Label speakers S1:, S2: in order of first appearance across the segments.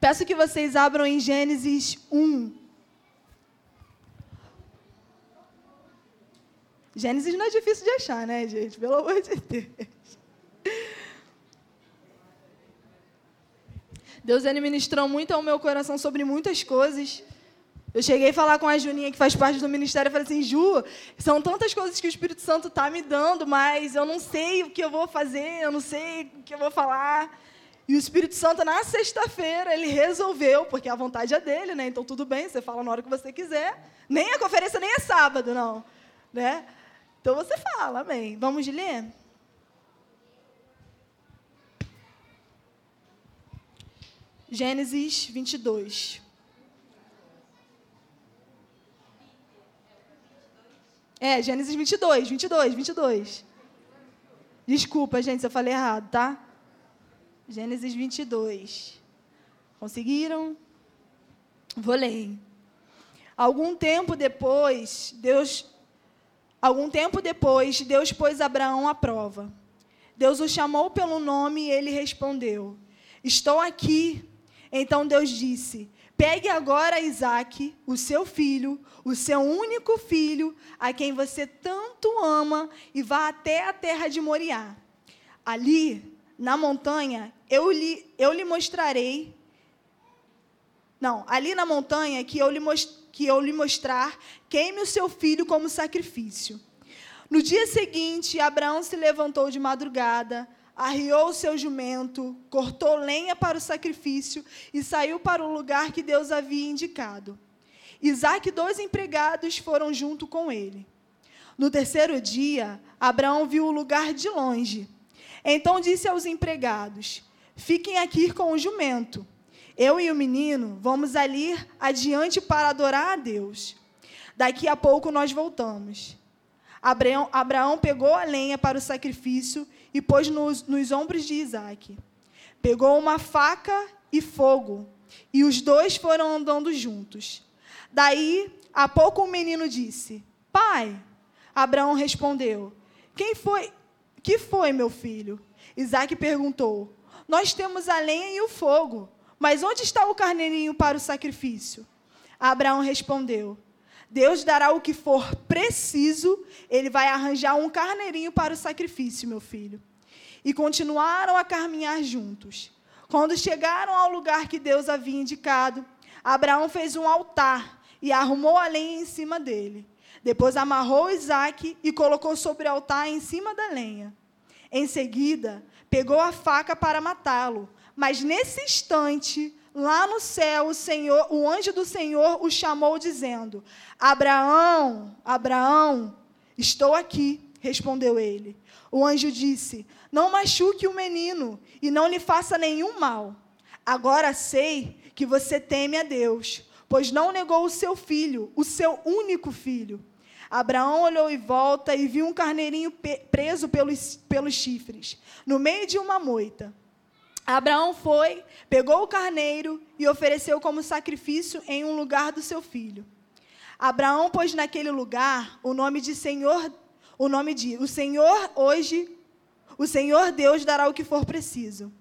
S1: Peço que vocês abram em Gênesis 1. Gênesis não é difícil de achar, né, gente? Pelo amor de Deus. Deus ele ministrou muito ao meu coração sobre muitas coisas. Eu cheguei a falar com a Juninha, que faz parte do ministério, e falei assim, Ju, são tantas coisas que o Espírito Santo está me dando, mas eu não sei o que eu vou fazer, eu não sei o que eu vou falar. E o Espírito Santo, na sexta-feira, ele resolveu, porque a vontade é dele, né? Então tudo bem, você fala na hora que você quiser. Nem a conferência nem é sábado, não. Né? Então você fala, amém. Vamos ler? Gênesis 22. É, Gênesis 22, 22, 22. Desculpa, gente, se eu falei errado, tá? Gênesis 22. Conseguiram? Vou ler. Algum tempo depois, Deus algum tempo depois, Deus pôs Abraão à prova. Deus o chamou pelo nome e ele respondeu: Estou aqui. Então Deus disse: Pegue agora Isaac, o seu filho, o seu único filho, a quem você tanto ama, e vá até a terra de Moriá. Ali, na montanha, eu lhe, eu lhe mostrarei. Não, ali na montanha que eu, lhe que eu lhe mostrar, queime o seu filho como sacrifício. No dia seguinte, Abraão se levantou de madrugada, arriou o seu jumento, cortou lenha para o sacrifício e saiu para o lugar que Deus havia indicado. Isaac e dois empregados foram junto com ele. No terceiro dia, Abraão viu o lugar de longe. Então disse aos empregados: Fiquem aqui com o jumento. Eu e o menino vamos ali adiante para adorar a Deus. Daqui a pouco nós voltamos. Abraão, Abraão pegou a lenha para o sacrifício e pôs nos, nos ombros de Isaac. Pegou uma faca e fogo, e os dois foram andando juntos. Daí, a pouco o menino disse: Pai. Abraão respondeu: Quem foi? Que foi, meu filho? Isaac perguntou: Nós temos a lenha e o fogo, mas onde está o carneirinho para o sacrifício? Abraão respondeu: Deus dará o que for preciso, ele vai arranjar um carneirinho para o sacrifício, meu filho. E continuaram a caminhar juntos. Quando chegaram ao lugar que Deus havia indicado, Abraão fez um altar e arrumou a lenha em cima dele. Depois amarrou Isaac e colocou sobre o altar em cima da lenha. Em seguida, pegou a faca para matá-lo. Mas nesse instante, lá no céu, o Senhor, o anjo do Senhor o chamou dizendo: Abraão, Abraão, estou aqui, respondeu ele. O anjo disse: Não machuque o menino e não lhe faça nenhum mal. Agora sei que você teme a Deus, pois não negou o seu filho, o seu único filho. Abraão olhou em volta e viu um carneirinho preso pelos, pelos chifres, no meio de uma moita. Abraão foi, pegou o carneiro e ofereceu como sacrifício em um lugar do seu filho. Abraão pôs naquele lugar o nome de Senhor, o nome de o Senhor hoje, o Senhor Deus dará o que for preciso.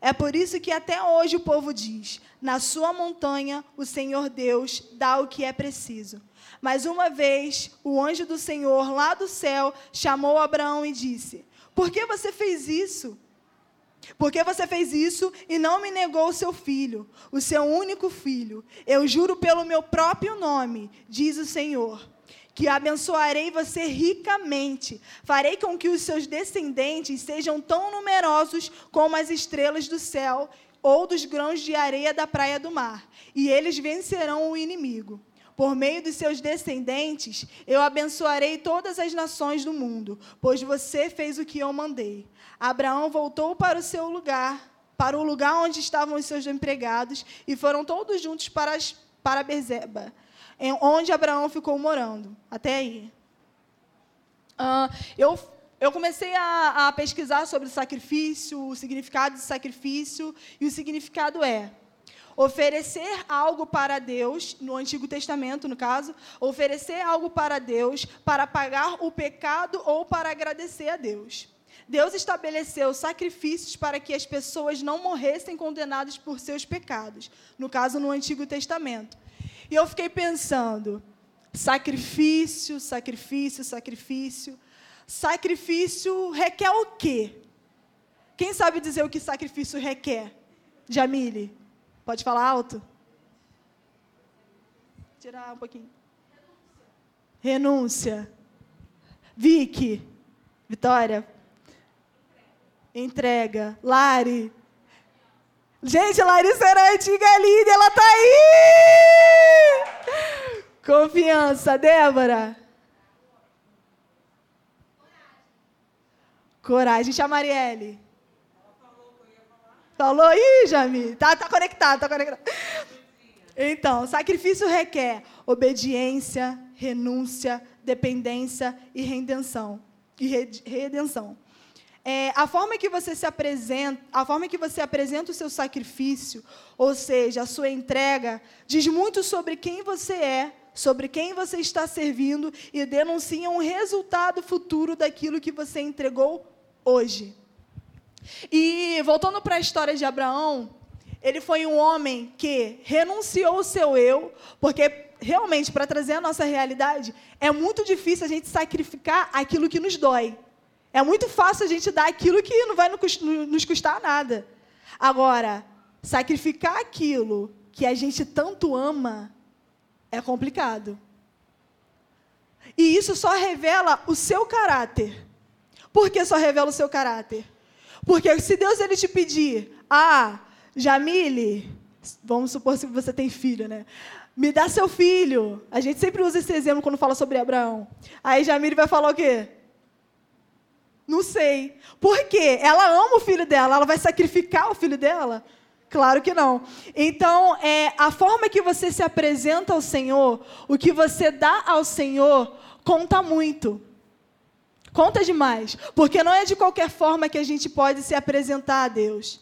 S1: É por isso que até hoje o povo diz: na sua montanha o Senhor Deus dá o que é preciso. Mas uma vez o anjo do Senhor lá do céu chamou Abraão e disse: Por que você fez isso? Porque você fez isso e não me negou o seu filho, o seu único filho. Eu juro pelo meu próprio nome, diz o Senhor, que abençoarei você ricamente. Farei com que os seus descendentes sejam tão numerosos como as estrelas do céu ou dos grãos de areia da praia do mar, e eles vencerão o inimigo. Por meio dos seus descendentes, eu abençoarei todas as nações do mundo, pois você fez o que eu mandei. Abraão voltou para o seu lugar, para o lugar onde estavam os seus empregados, e foram todos juntos para, as, para Berzeba, onde Abraão ficou morando. Até aí. Uh, eu, eu comecei a, a pesquisar sobre o sacrifício, o significado do sacrifício, e o significado é oferecer algo para Deus, no Antigo Testamento, no caso, oferecer algo para Deus para pagar o pecado ou para agradecer a Deus. Deus estabeleceu sacrifícios para que as pessoas não morressem condenadas por seus pecados, no caso no Antigo Testamento. E eu fiquei pensando, sacrifício, sacrifício, sacrifício. Sacrifício requer o quê? Quem sabe dizer o que sacrifício requer? Jamile, pode falar alto? Tirar um pouquinho. Renúncia. Vicky, Vitória, entrega. Lari. Gente, Larissa era a antiga líder, ela tá aí! Confiança, Débora. Coragem, tia Marielle. Falou? Ih, Jami. Tá, tá conectado, tá conectado. Então, sacrifício requer obediência, renúncia, dependência e redenção. E redenção. É, a forma que você se apresenta, a forma que você apresenta o seu sacrifício, ou seja, a sua entrega, diz muito sobre quem você é, sobre quem você está servindo e denuncia um resultado futuro daquilo que você entregou hoje. E voltando para a história de Abraão, ele foi um homem que renunciou o seu eu, porque realmente, para trazer a nossa realidade, é muito difícil a gente sacrificar aquilo que nos dói. É muito fácil a gente dar aquilo que não vai nos custar nada. Agora, sacrificar aquilo que a gente tanto ama é complicado. E isso só revela o seu caráter. Por que só revela o seu caráter? Porque se Deus ele te pedir, ah, Jamile, vamos supor que você tem filho, né? Me dá seu filho. A gente sempre usa esse exemplo quando fala sobre Abraão. Aí Jamile vai falar o quê? Não sei. Por quê? Ela ama o filho dela, ela vai sacrificar o filho dela? Claro que não. Então, é, a forma que você se apresenta ao Senhor, o que você dá ao Senhor, conta muito. Conta demais. Porque não é de qualquer forma que a gente pode se apresentar a Deus.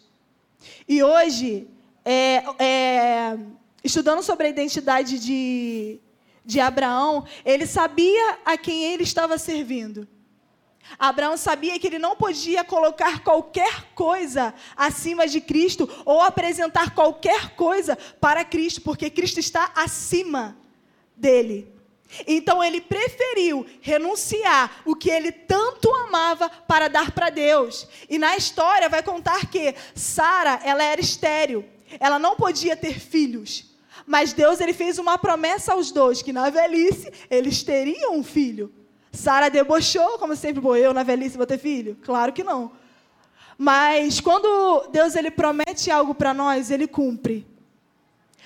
S1: E hoje, é, é, estudando sobre a identidade de, de Abraão, ele sabia a quem ele estava servindo. Abraão sabia que ele não podia colocar qualquer coisa acima de Cristo ou apresentar qualquer coisa para Cristo, porque Cristo está acima dele. Então ele preferiu renunciar o que ele tanto amava para dar para Deus. E na história vai contar que Sara, ela era estéril. Ela não podia ter filhos. Mas Deus ele fez uma promessa aos dois que na velhice eles teriam um filho. Sara debochou, como sempre, Pô, eu na velhice vou ter filho? Claro que não. Mas quando Deus ele promete algo para nós, ele cumpre.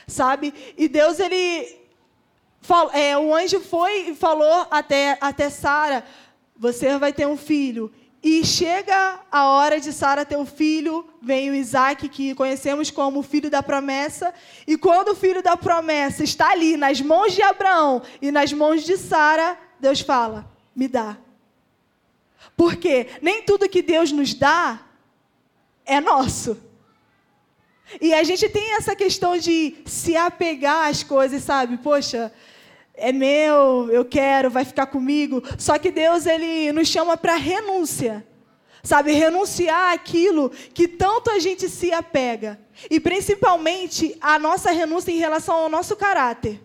S1: Sabe? E Deus ele é, o anjo foi e falou até até Sara, você vai ter um filho. E chega a hora de Sara ter um filho, vem o Isaac, que conhecemos como o filho da promessa. E quando o filho da promessa está ali, nas mãos de Abraão e nas mãos de Sara, Deus fala: me dá. Porque nem tudo que Deus nos dá é nosso. E a gente tem essa questão de se apegar às coisas, sabe? Poxa, é meu, eu quero, vai ficar comigo. Só que Deus ele nos chama para renúncia. Sabe, renunciar àquilo que tanto a gente se apega. E principalmente a nossa renúncia em relação ao nosso caráter.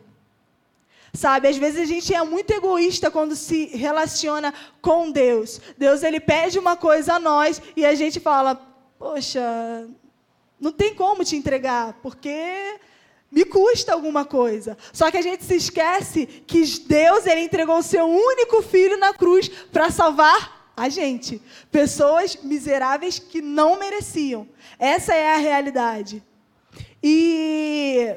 S1: Sabe, às vezes a gente é muito egoísta quando se relaciona com Deus. Deus ele pede uma coisa a nós e a gente fala: "Poxa, não tem como te entregar, porque me custa alguma coisa". Só que a gente se esquece que Deus ele entregou o seu único filho na cruz para salvar a gente, pessoas miseráveis que não mereciam. Essa é a realidade. E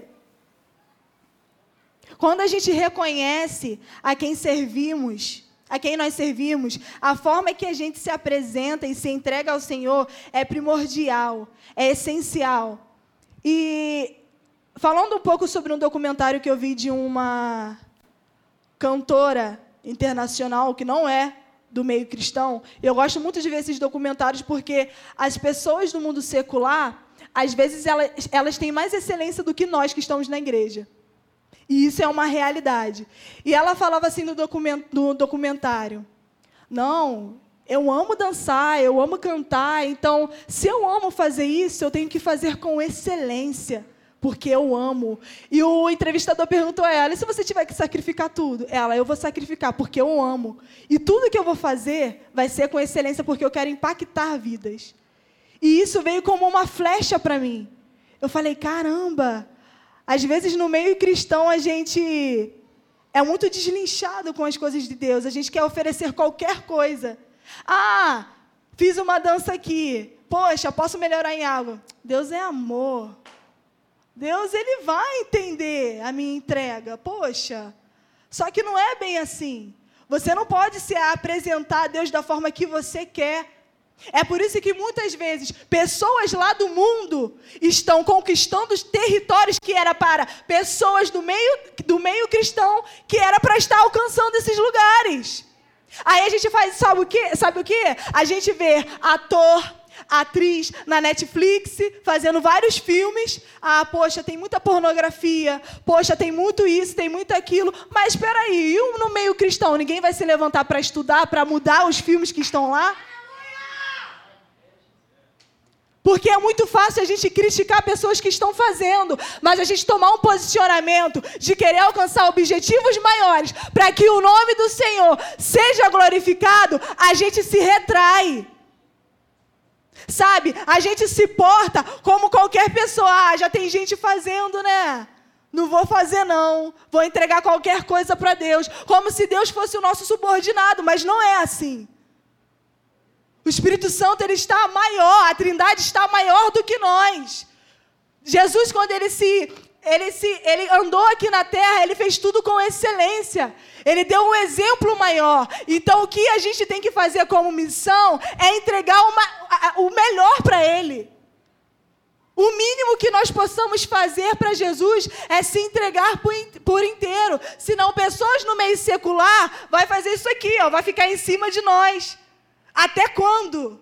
S1: quando a gente reconhece a quem servimos, a quem nós servimos, a forma que a gente se apresenta e se entrega ao Senhor é primordial, é essencial. E falando um pouco sobre um documentário que eu vi de uma cantora internacional que não é do meio cristão, eu gosto muito de ver esses documentários porque as pessoas do mundo secular, às vezes elas, elas têm mais excelência do que nós que estamos na igreja. E isso é uma realidade. E ela falava assim no, document, no documentário: Não, Eu amo dançar, eu amo cantar, então, se eu amo fazer isso, eu tenho que fazer com excelência, porque eu amo. E o entrevistador perguntou a ela: e se você tiver que sacrificar tudo? Ela: eu vou sacrificar, porque eu amo. E tudo que eu vou fazer vai ser com excelência, porque eu quero impactar vidas. E isso veio como uma flecha para mim. Eu falei: caramba, às vezes no meio cristão a gente é muito deslinchado com as coisas de Deus, a gente quer oferecer qualquer coisa. Ah, fiz uma dança aqui. Poxa, posso melhorar em algo? Deus é amor. Deus ele vai entender a minha entrega. Poxa. Só que não é bem assim. Você não pode se apresentar a Deus da forma que você quer. É por isso que muitas vezes pessoas lá do mundo estão conquistando os territórios que era para pessoas do meio, do meio cristão que era para estar alcançando esses lugares. Aí a gente faz, sabe o que? Sabe o que? A gente vê ator, atriz na Netflix fazendo vários filmes. Ah, poxa, tem muita pornografia. Poxa, tem muito isso, tem muito aquilo. Mas espera aí, e no meio cristão, ninguém vai se levantar para estudar, para mudar os filmes que estão lá? Porque é muito fácil a gente criticar pessoas que estão fazendo, mas a gente tomar um posicionamento de querer alcançar objetivos maiores para que o nome do Senhor seja glorificado, a gente se retrai. Sabe? A gente se porta como qualquer pessoa. Ah, já tem gente fazendo, né? Não vou fazer não. Vou entregar qualquer coisa para Deus, como se Deus fosse o nosso subordinado, mas não é assim. O Espírito Santo ele está maior, a Trindade está maior do que nós. Jesus quando ele se ele se ele andou aqui na terra, ele fez tudo com excelência. Ele deu um exemplo maior. Então o que a gente tem que fazer como missão é entregar uma, a, o melhor para ele. O mínimo que nós possamos fazer para Jesus é se entregar por, por, inteiro. Senão, pessoas no meio secular vai fazer isso aqui, ó, vai ficar em cima de nós. Até quando?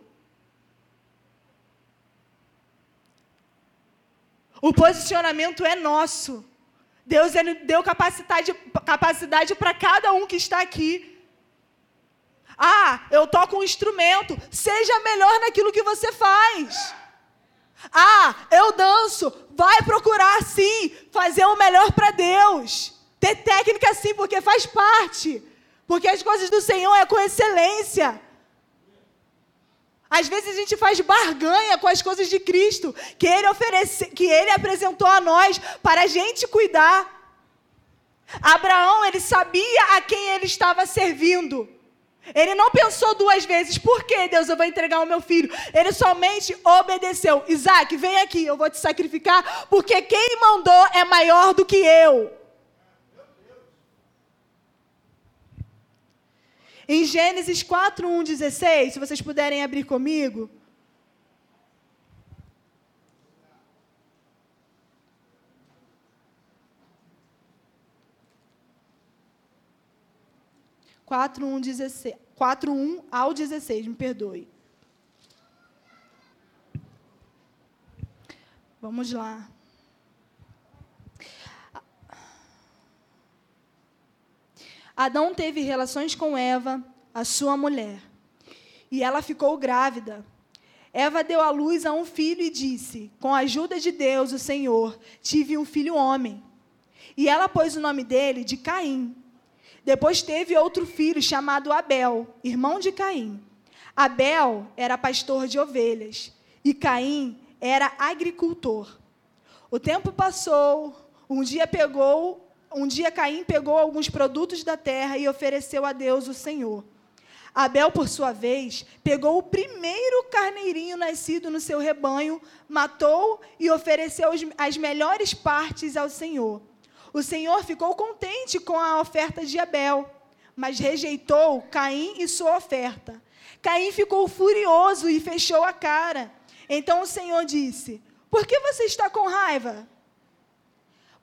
S1: O posicionamento é nosso. Deus deu capacidade, capacidade para cada um que está aqui. Ah, eu toco um instrumento. Seja melhor naquilo que você faz. Ah, eu danço. Vai procurar sim fazer o melhor para Deus. Ter técnica sim, porque faz parte. Porque as coisas do Senhor é com excelência. Às vezes a gente faz barganha com as coisas de Cristo, que ele oferece, que ele apresentou a nós para a gente cuidar. Abraão, ele sabia a quem ele estava servindo. Ele não pensou duas vezes, por que Deus eu vou entregar o meu filho? Ele somente obedeceu. Isaac, vem aqui, eu vou te sacrificar, porque quem mandou é maior do que eu. Em Gênesis 4, 1, 16, se vocês puderem abrir comigo. Quatro, um, 16, 4, 1 ao 16, me perdoe. Vamos lá. Adão teve relações com Eva, a sua mulher, e ela ficou grávida. Eva deu à luz a um filho e disse: Com a ajuda de Deus, o Senhor, tive um filho homem. E ela pôs o nome dele de Caim. Depois teve outro filho chamado Abel, irmão de Caim. Abel era pastor de ovelhas e Caim era agricultor. O tempo passou, um dia pegou um dia Caim pegou alguns produtos da terra e ofereceu a Deus o Senhor. Abel, por sua vez, pegou o primeiro carneirinho nascido no seu rebanho, matou e ofereceu as melhores partes ao Senhor. O Senhor ficou contente com a oferta de Abel, mas rejeitou Caim e sua oferta. Caim ficou furioso e fechou a cara. Então o Senhor disse: Por que você está com raiva?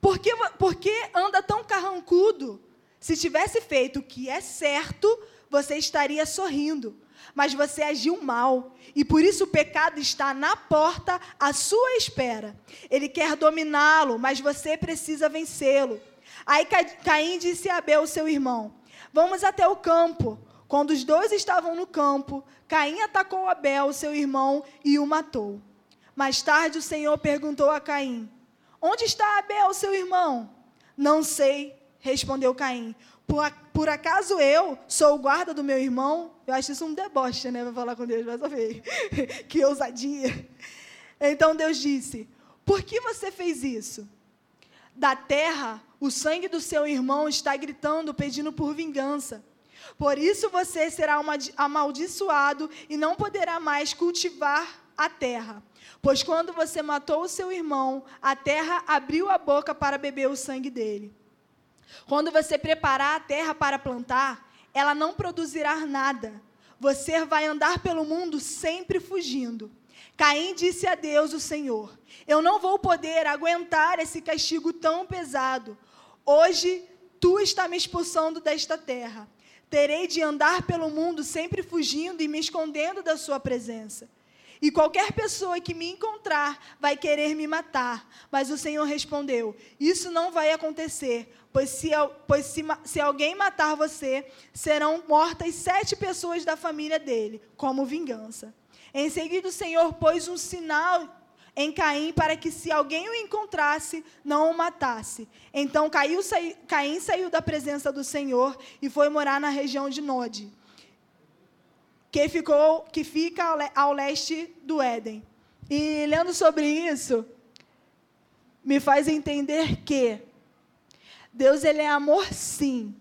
S1: Por que, por que anda tão carrancudo? Se tivesse feito o que é certo, você estaria sorrindo. Mas você agiu mal. E por isso o pecado está na porta à sua espera. Ele quer dominá-lo, mas você precisa vencê-lo. Aí Caim disse a Abel, seu irmão: Vamos até o campo. Quando os dois estavam no campo, Caim atacou Abel, seu irmão, e o matou. Mais tarde, o Senhor perguntou a Caim: Onde está Abel, seu irmão? Não sei, respondeu Caim. Por, por, acaso eu sou o guarda do meu irmão? Eu acho isso um deboche, né? Vai falar com Deus, vai saber. que ousadia. Então Deus disse: Por que você fez isso? Da terra, o sangue do seu irmão está gritando, pedindo por vingança. Por isso você será amaldiçoado e não poderá mais cultivar a terra. Pois quando você matou o seu irmão, a terra abriu a boca para beber o sangue dele. Quando você preparar a terra para plantar, ela não produzirá nada. Você vai andar pelo mundo sempre fugindo. Caim disse a Deus, o Senhor: Eu não vou poder aguentar esse castigo tão pesado. Hoje tu está me expulsando desta terra. Terei de andar pelo mundo sempre fugindo e me escondendo da sua presença. E qualquer pessoa que me encontrar vai querer me matar. Mas o Senhor respondeu: Isso não vai acontecer, pois, se, pois se, se alguém matar você, serão mortas sete pessoas da família dele, como vingança. Em seguida, o Senhor pôs um sinal em Caim para que, se alguém o encontrasse, não o matasse. Então Caim, Caim saiu da presença do Senhor e foi morar na região de Nod que, ficou, que fica ao leste do Éden. E lendo sobre isso, me faz entender que Deus ele é amor sim,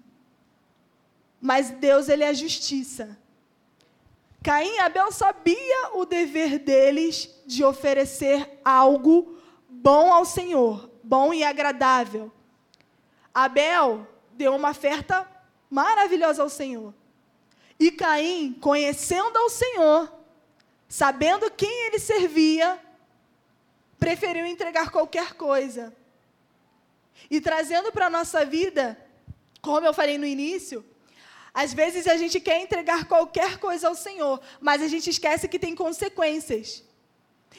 S1: mas Deus ele é justiça. Caim e Abel sabia o dever deles de oferecer algo bom ao Senhor, bom e agradável. Abel deu uma oferta maravilhosa ao Senhor. E Caim, conhecendo ao Senhor, sabendo quem ele servia, preferiu entregar qualquer coisa. E trazendo para a nossa vida, como eu falei no início, às vezes a gente quer entregar qualquer coisa ao Senhor, mas a gente esquece que tem consequências.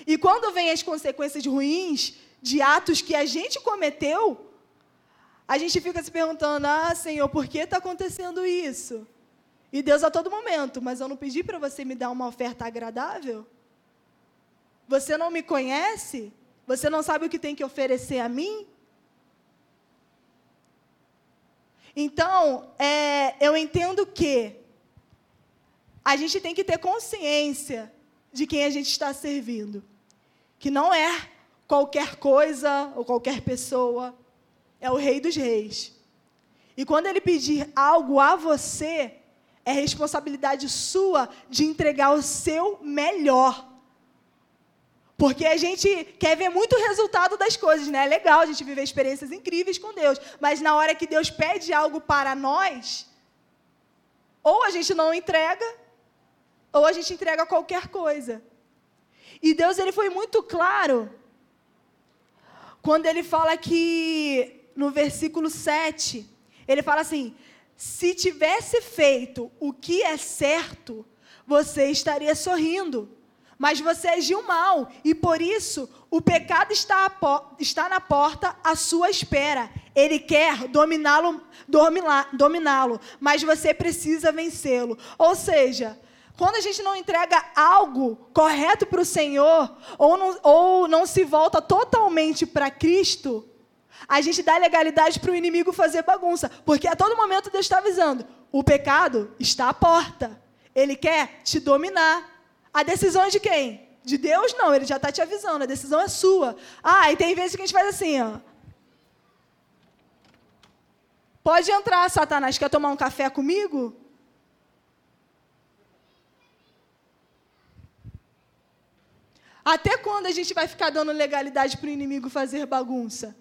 S1: E quando vem as consequências ruins de atos que a gente cometeu, a gente fica se perguntando: ah, Senhor, por que está acontecendo isso? E Deus a todo momento, mas eu não pedi para você me dar uma oferta agradável? Você não me conhece? Você não sabe o que tem que oferecer a mim? Então, é, eu entendo que a gente tem que ter consciência de quem a gente está servindo. Que não é qualquer coisa ou qualquer pessoa, é o Rei dos Reis. E quando ele pedir algo a você, é responsabilidade sua de entregar o seu melhor. Porque a gente quer ver muito resultado das coisas, né? É legal a gente viver experiências incríveis com Deus, mas na hora que Deus pede algo para nós, ou a gente não entrega, ou a gente entrega qualquer coisa. E Deus ele foi muito claro quando ele fala que no versículo 7, ele fala assim: se tivesse feito o que é certo, você estaria sorrindo. Mas você agiu mal, e por isso o pecado está, está na porta à sua espera. Ele quer dominá-lo, dominá-lo, mas você precisa vencê-lo. Ou seja, quando a gente não entrega algo correto para o Senhor, ou não, ou não se volta totalmente para Cristo, a gente dá legalidade para o inimigo fazer bagunça, porque a todo momento Deus está avisando: o pecado está à porta. Ele quer te dominar. A decisão é de quem? De Deus não, ele já está te avisando, a decisão é sua. Ah, e tem vezes que a gente faz assim, ó. Pode entrar, Satanás, quer tomar um café comigo? Até quando a gente vai ficar dando legalidade para o inimigo fazer bagunça?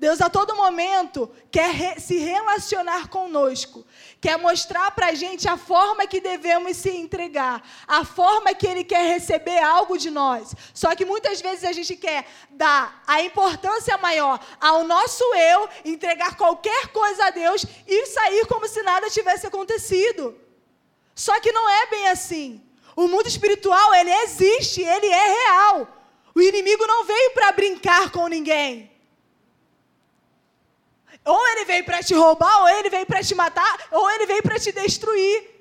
S1: Deus a todo momento quer re se relacionar conosco, quer mostrar para a gente a forma que devemos se entregar, a forma que Ele quer receber algo de nós. Só que muitas vezes a gente quer dar a importância maior ao nosso eu, entregar qualquer coisa a Deus e sair como se nada tivesse acontecido. Só que não é bem assim. O mundo espiritual, ele existe, ele é real. O inimigo não veio para brincar com ninguém. Ou ele veio para te roubar, ou ele veio para te matar, ou ele veio para te destruir.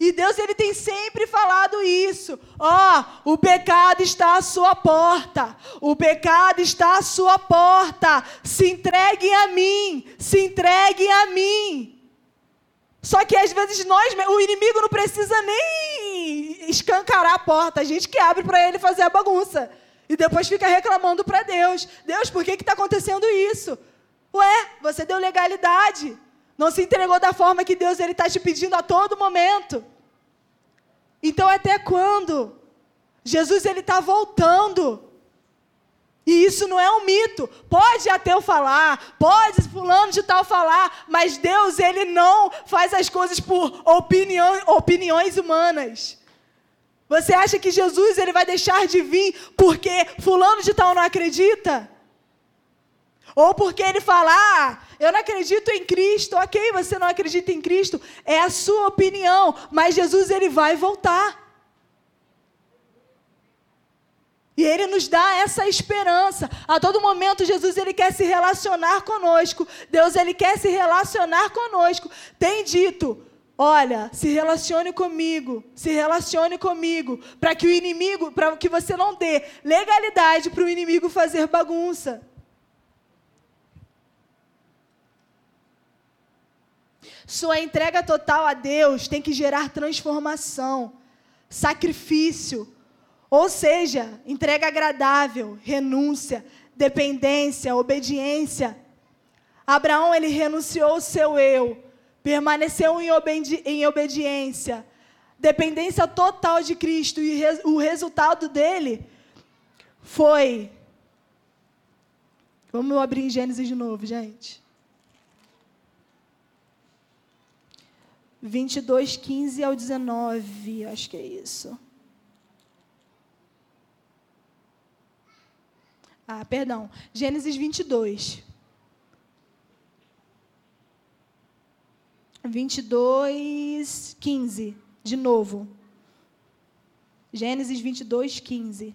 S1: E Deus ele tem sempre falado isso. Ó, oh, o pecado está à sua porta. O pecado está à sua porta. Se entreguem a mim. Se entreguem a mim. Só que às vezes nós, o inimigo não precisa nem escancarar a porta, a gente que abre para ele fazer a bagunça. E depois fica reclamando para Deus: Deus, por que está acontecendo isso? Ué, você deu legalidade. Não se entregou da forma que Deus está te pedindo a todo momento. Então, até quando? Jesus ele está voltando. E isso não é um mito. Pode ateu falar, pode fulano de tal falar, mas Deus ele não faz as coisas por opinião, opiniões humanas. Você acha que Jesus ele vai deixar de vir porque fulano de tal não acredita? Ou porque ele fala, ah, eu não acredito em Cristo. Ok, você não acredita em Cristo, é a sua opinião, mas Jesus ele vai voltar. E ele nos dá essa esperança. A todo momento Jesus ele quer se relacionar conosco. Deus ele quer se relacionar conosco. Tem dito: Olha, se relacione comigo, se relacione comigo, para que o inimigo, para que você não dê legalidade para o inimigo fazer bagunça. Sua entrega total a Deus tem que gerar transformação, sacrifício. Ou seja, entrega agradável, renúncia, dependência, obediência. Abraão ele renunciou o seu eu, permaneceu em, obedi em obediência, dependência total de Cristo e re o resultado dele foi Vamos abrir em Gênesis de novo, gente. 22, 15 ao 19, acho que é isso. Ah, perdão. Gênesis 22. 22, 15. De novo. Gênesis 22, 15.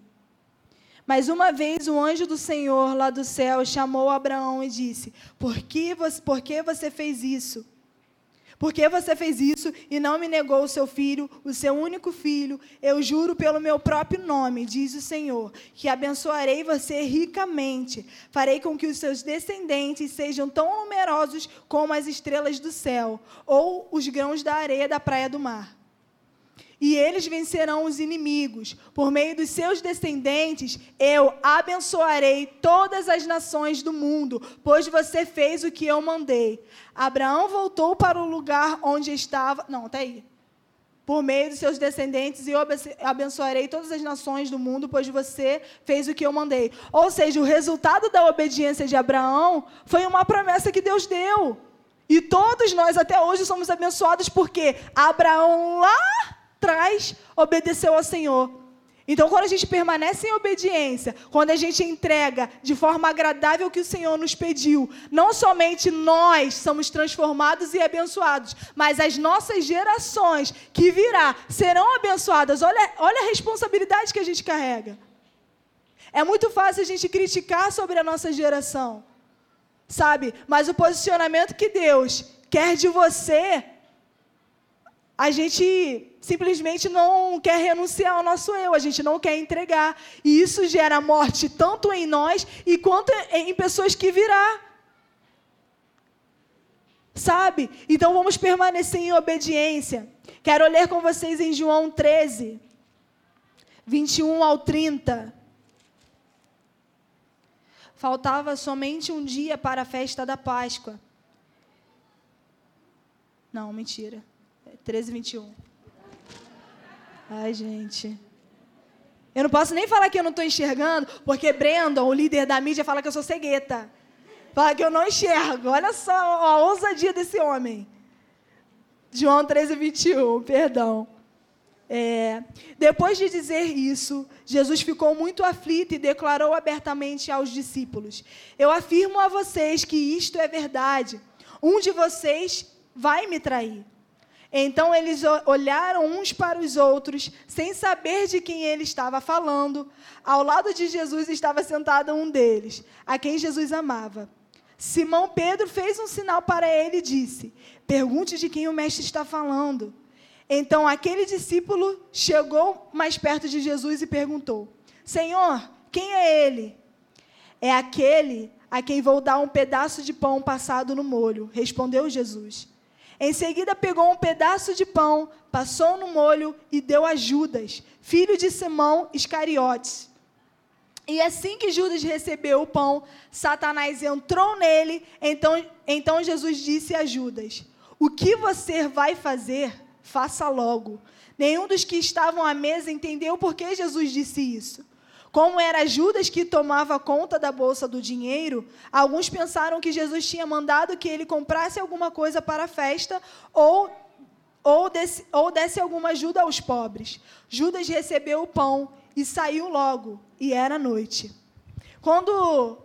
S1: Mas uma vez o anjo do Senhor lá do céu chamou Abraão e disse: Por que você, por que você fez isso? Por que você fez isso e não me negou o seu filho, o seu único filho? Eu juro pelo meu próprio nome, diz o Senhor, que abençoarei você ricamente. Farei com que os seus descendentes sejam tão numerosos como as estrelas do céu ou os grãos da areia da praia do mar e eles vencerão os inimigos. Por meio dos seus descendentes, eu abençoarei todas as nações do mundo, pois você fez o que eu mandei. Abraão voltou para o lugar onde estava. Não, está aí. Por meio dos seus descendentes, eu abençoarei todas as nações do mundo, pois você fez o que eu mandei. Ou seja, o resultado da obediência de Abraão foi uma promessa que Deus deu. E todos nós até hoje somos abençoados porque Abraão lá atrás obedeceu ao Senhor. Então, quando a gente permanece em obediência, quando a gente entrega de forma agradável o que o Senhor nos pediu, não somente nós somos transformados e abençoados, mas as nossas gerações que virá serão abençoadas. Olha, olha a responsabilidade que a gente carrega. É muito fácil a gente criticar sobre a nossa geração, sabe? Mas o posicionamento que Deus quer de você a gente simplesmente não quer renunciar ao nosso eu, a gente não quer entregar. E isso gera morte tanto em nós e quanto em pessoas que virá. Sabe? Então vamos permanecer em obediência. Quero ler com vocês em João 13, 21 ao 30. Faltava somente um dia para a festa da Páscoa. Não, mentira. 13, 21. Ai, gente. Eu não posso nem falar que eu não estou enxergando, porque Brandon, o líder da mídia, fala que eu sou cegueta. Fala que eu não enxergo. Olha só a ousadia desse homem. João 13, 21, perdão. É, depois de dizer isso, Jesus ficou muito aflito e declarou abertamente aos discípulos: Eu afirmo a vocês que isto é verdade. Um de vocês vai me trair. Então eles olharam uns para os outros, sem saber de quem ele estava falando. Ao lado de Jesus estava sentado um deles, a quem Jesus amava. Simão Pedro fez um sinal para ele e disse: Pergunte de quem o mestre está falando. Então aquele discípulo chegou mais perto de Jesus e perguntou: Senhor, quem é ele? É aquele a quem vou dar um pedaço de pão passado no molho, respondeu Jesus. Em seguida, pegou um pedaço de pão, passou no molho e deu a Judas, filho de Simão Iscariotes. E assim que Judas recebeu o pão, Satanás entrou nele. Então, então Jesus disse a Judas: O que você vai fazer, faça logo. Nenhum dos que estavam à mesa entendeu por que Jesus disse isso. Como era Judas que tomava conta da bolsa do dinheiro, alguns pensaram que Jesus tinha mandado que ele comprasse alguma coisa para a festa ou, ou, desse, ou desse alguma ajuda aos pobres. Judas recebeu o pão e saiu logo, e era noite. Quando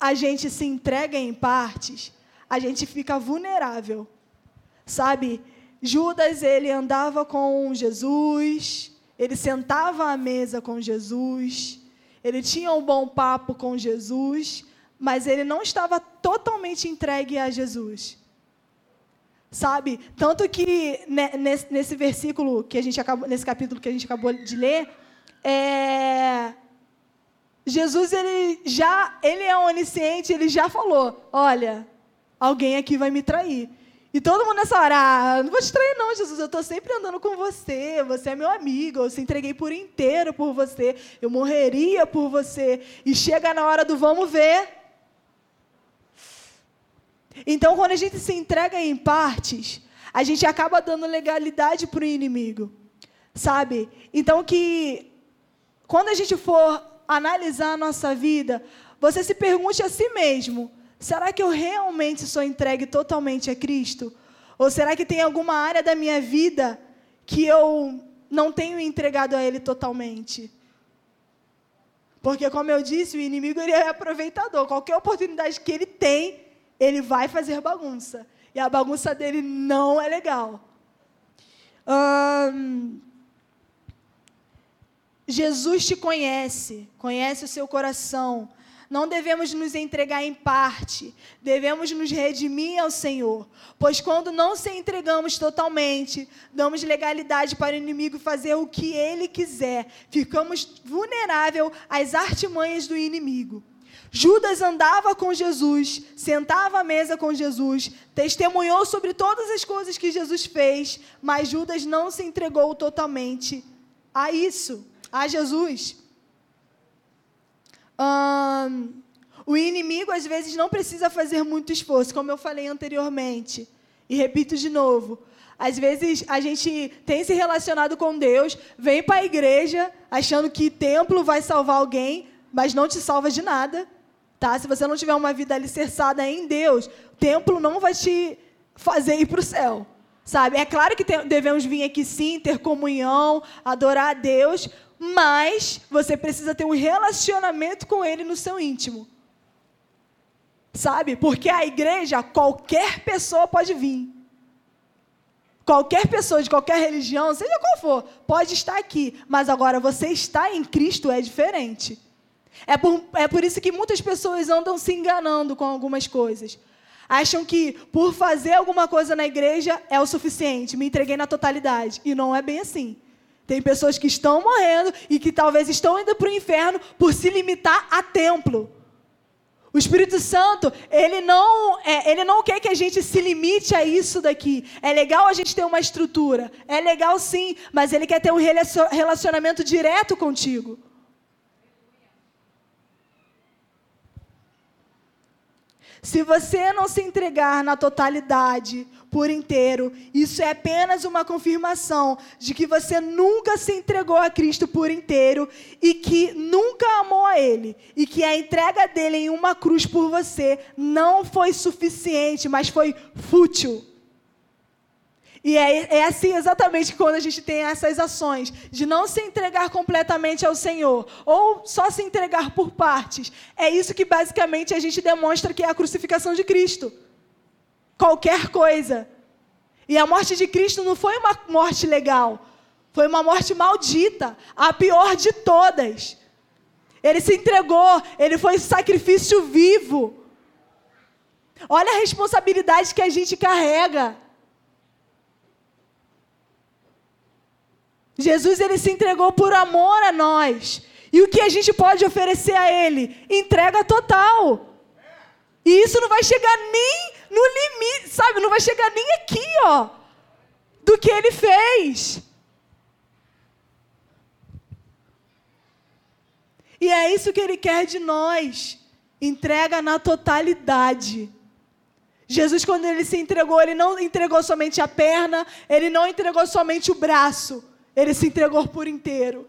S1: a gente se entrega em partes, a gente fica vulnerável. Sabe? Judas, ele andava com Jesus, ele sentava à mesa com Jesus, ele tinha um bom papo com Jesus, mas ele não estava totalmente entregue a Jesus. Sabe? Tanto que nesse, versículo que a gente acabou, nesse capítulo que a gente acabou de ler, é, Jesus ele já ele é onisciente, ele já falou, olha, alguém aqui vai me trair. E todo mundo nessa hora, ah, não vou te trair não, Jesus, eu estou sempre andando com você, você é meu amigo, eu se entreguei por inteiro por você, eu morreria por você. E chega na hora do vamos ver. Então, quando a gente se entrega em partes, a gente acaba dando legalidade para o inimigo, sabe? Então, que quando a gente for analisar a nossa vida, você se pergunte a si mesmo: será que eu realmente sou entregue totalmente a Cristo? Ou será que tem alguma área da minha vida que eu não tenho entregado a Ele totalmente? Porque, como eu disse, o inimigo ele é aproveitador. Qualquer oportunidade que ele tem, ele vai fazer bagunça. E a bagunça dele não é legal. Hum, Jesus te conhece, conhece o seu coração. Não devemos nos entregar em parte, devemos nos redimir ao Senhor. Pois quando não se entregamos totalmente, damos legalidade para o inimigo fazer o que ele quiser, ficamos vulneráveis às artimanhas do inimigo. Judas andava com Jesus, sentava à mesa com Jesus, testemunhou sobre todas as coisas que Jesus fez, mas Judas não se entregou totalmente a isso, a Jesus. O inimigo, às vezes, não precisa fazer muito esforço, como eu falei anteriormente. E repito de novo. Às vezes a gente tem se relacionado com Deus, vem para a igreja achando que templo vai salvar alguém, mas não te salva de nada. Tá? Se você não tiver uma vida alicerçada em Deus, templo não vai te fazer ir para o céu. Sabe? É claro que devemos vir aqui sim, ter comunhão, adorar a Deus, mas você precisa ter um relacionamento com Ele no seu íntimo. Sabe? Porque a igreja, qualquer pessoa pode vir. Qualquer pessoa de qualquer religião, seja qual for, pode estar aqui. Mas agora, você estar em Cristo é diferente. É por, é por isso que muitas pessoas andam se enganando com algumas coisas. Acham que por fazer alguma coisa na igreja é o suficiente, me entreguei na totalidade. E não é bem assim. Tem pessoas que estão morrendo e que talvez estão indo para o inferno por se limitar a templo. O Espírito Santo, ele não, é, ele não quer que a gente se limite a isso daqui. É legal a gente ter uma estrutura, é legal sim, mas ele quer ter um relacionamento direto contigo. Se você não se entregar na totalidade, por inteiro, isso é apenas uma confirmação de que você nunca se entregou a Cristo por inteiro e que nunca amou a Ele. E que a entrega dele em uma cruz por você não foi suficiente, mas foi fútil. E é, é, assim exatamente quando a gente tem essas ações de não se entregar completamente ao Senhor, ou só se entregar por partes. É isso que basicamente a gente demonstra que é a crucificação de Cristo. Qualquer coisa. E a morte de Cristo não foi uma morte legal, foi uma morte maldita, a pior de todas. Ele se entregou, ele foi sacrifício vivo. Olha a responsabilidade que a gente carrega. Jesus ele se entregou por amor a nós. E o que a gente pode oferecer a ele? Entrega total. E isso não vai chegar nem no limite, sabe? Não vai chegar nem aqui, ó, do que ele fez. E é isso que ele quer de nós. Entrega na totalidade. Jesus, quando ele se entregou, ele não entregou somente a perna, ele não entregou somente o braço, ele se entregou por inteiro.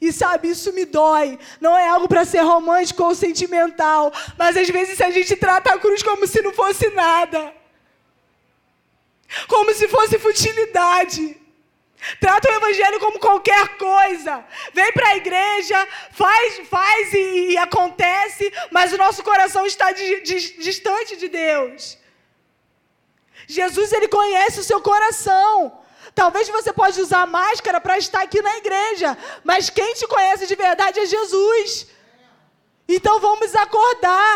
S1: E sabe, isso me dói. Não é algo para ser romântico ou sentimental. Mas às vezes a gente trata a cruz como se não fosse nada. Como se fosse futilidade. Trata o evangelho como qualquer coisa. Vem para a igreja, faz, faz e, e, acontece, mas o nosso coração está di, di, distante de Deus. Jesus ele conhece o seu coração. Talvez você pode usar máscara para estar aqui na igreja, mas quem te conhece de verdade é Jesus. Então vamos acordar.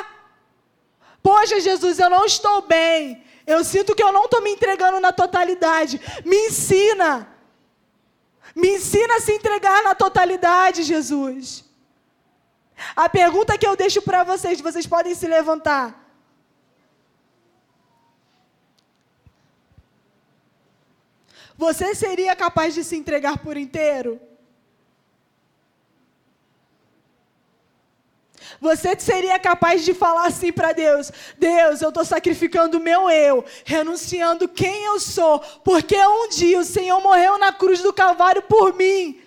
S1: Poxa, Jesus, eu não estou bem. Eu sinto que eu não estou me entregando na totalidade. Me ensina. Me ensina a se entregar na totalidade, Jesus. A pergunta que eu deixo para vocês, vocês podem se levantar. Você seria capaz de se entregar por inteiro? Você seria capaz de falar assim para Deus: Deus, eu estou sacrificando o meu eu, renunciando quem eu sou, porque um dia o Senhor morreu na cruz do Calvário por mim.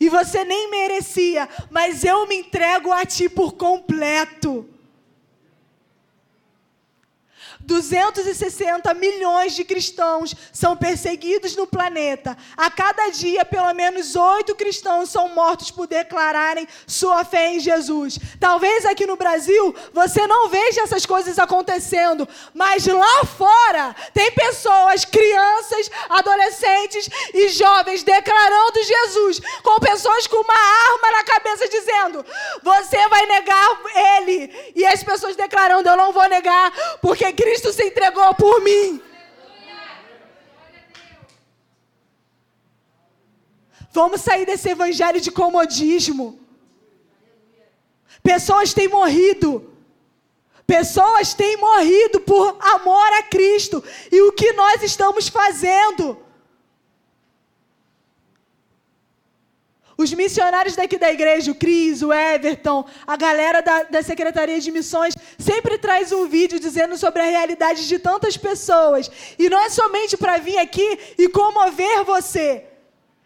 S1: E você nem merecia, mas eu me entrego a Ti por completo. 260 milhões de cristãos são perseguidos no planeta. A cada dia, pelo menos oito cristãos são mortos por declararem sua fé em Jesus. Talvez aqui no Brasil você não veja essas coisas acontecendo, mas lá fora tem pessoas, crianças, adolescentes e jovens declarando Jesus, com pessoas com uma arma na cabeça dizendo: Você vai negar ele. E as pessoas declarando: Eu não vou negar, porque Cristo Cristo se entregou por mim. Vamos sair desse evangelho de comodismo. Pessoas têm morrido. Pessoas têm morrido por amor a Cristo. E o que nós estamos fazendo? Os missionários daqui da igreja, o Cris, o Everton, a galera da, da Secretaria de Missões, sempre traz um vídeo dizendo sobre a realidade de tantas pessoas. E não é somente para vir aqui e comover você.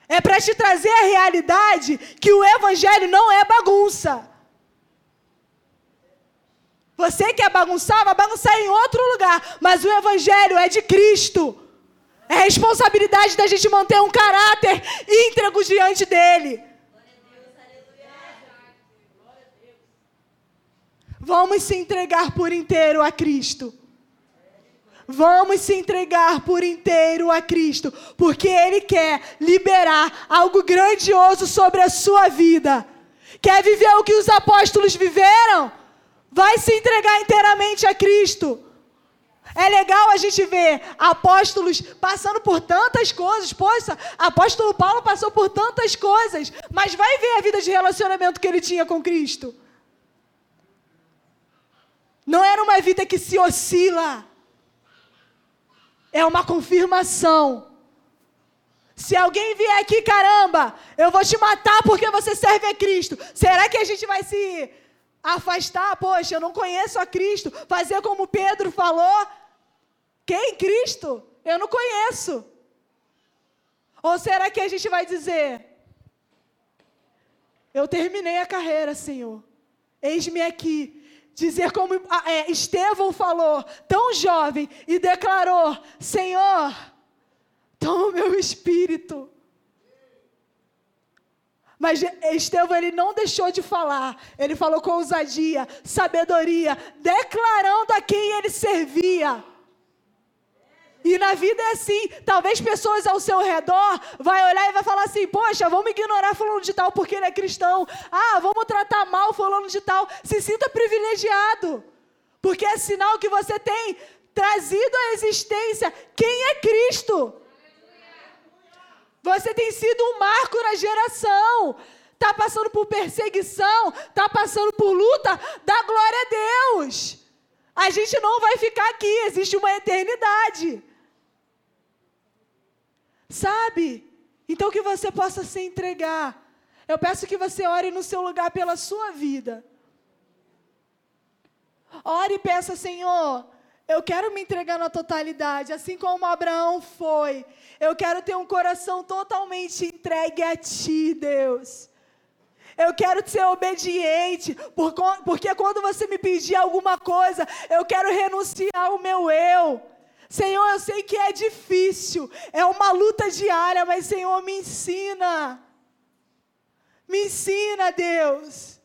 S1: É para te trazer a realidade que o Evangelho não é bagunça. Você quer bagunçar, vai bagunçar em outro lugar. Mas o Evangelho é de Cristo. É responsabilidade da gente manter um caráter íntegro diante dele. Vamos se entregar por inteiro a Cristo. Vamos se entregar por inteiro a Cristo, porque Ele quer liberar algo grandioso sobre a sua vida. Quer viver o que os apóstolos viveram? Vai se entregar inteiramente a Cristo. É legal a gente ver apóstolos passando por tantas coisas. Poxa, apóstolo Paulo passou por tantas coisas. Mas vai ver a vida de relacionamento que ele tinha com Cristo. Não era uma vida que se oscila. É uma confirmação. Se alguém vier aqui, caramba, eu vou te matar porque você serve a Cristo. Será que a gente vai se afastar? Poxa, eu não conheço a Cristo. Fazer como Pedro falou. Quem? Cristo? Eu não conheço. Ou será que a gente vai dizer: Eu terminei a carreira, Senhor. Eis-me aqui. Dizer como ah, é, Estevão falou, tão jovem, e declarou: Senhor, toma o meu espírito. Mas Estevão ele não deixou de falar. Ele falou com ousadia, sabedoria, declarando a quem ele servia. E na vida é assim. Talvez pessoas ao seu redor vai olhar e vai falar assim: "Poxa, vamos ignorar fulano de tal porque ele é cristão. Ah, vamos tratar mal fulano de tal". Se sinta privilegiado. Porque é sinal que você tem trazido à existência quem é Cristo. Você tem sido um marco na geração. Está passando por perseguição, está passando por luta, dá glória a Deus. A gente não vai ficar aqui, existe uma eternidade. Sabe? Então que você possa se entregar. Eu peço que você ore no seu lugar pela sua vida. Ore e peça, Senhor, eu quero me entregar na totalidade, assim como Abraão foi. Eu quero ter um coração totalmente entregue a Ti, Deus. Eu quero ser obediente, porque quando você me pedir alguma coisa, eu quero renunciar ao meu eu. Senhor, eu sei que é difícil, é uma luta diária, mas Senhor, me ensina. Me ensina, Deus.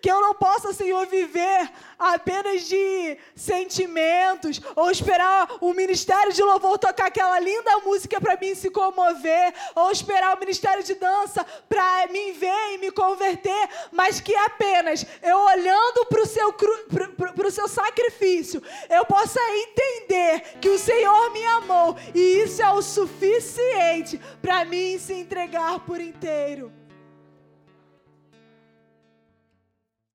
S1: Que eu não possa, Senhor, viver apenas de sentimentos, ou esperar o ministério de louvor tocar aquela linda música para mim se comover, ou esperar o ministério de dança para me ver e me converter, mas que apenas eu olhando para o seu, pro, seu sacrifício, eu possa entender que o Senhor me amou, e isso é o suficiente para mim se entregar por inteiro.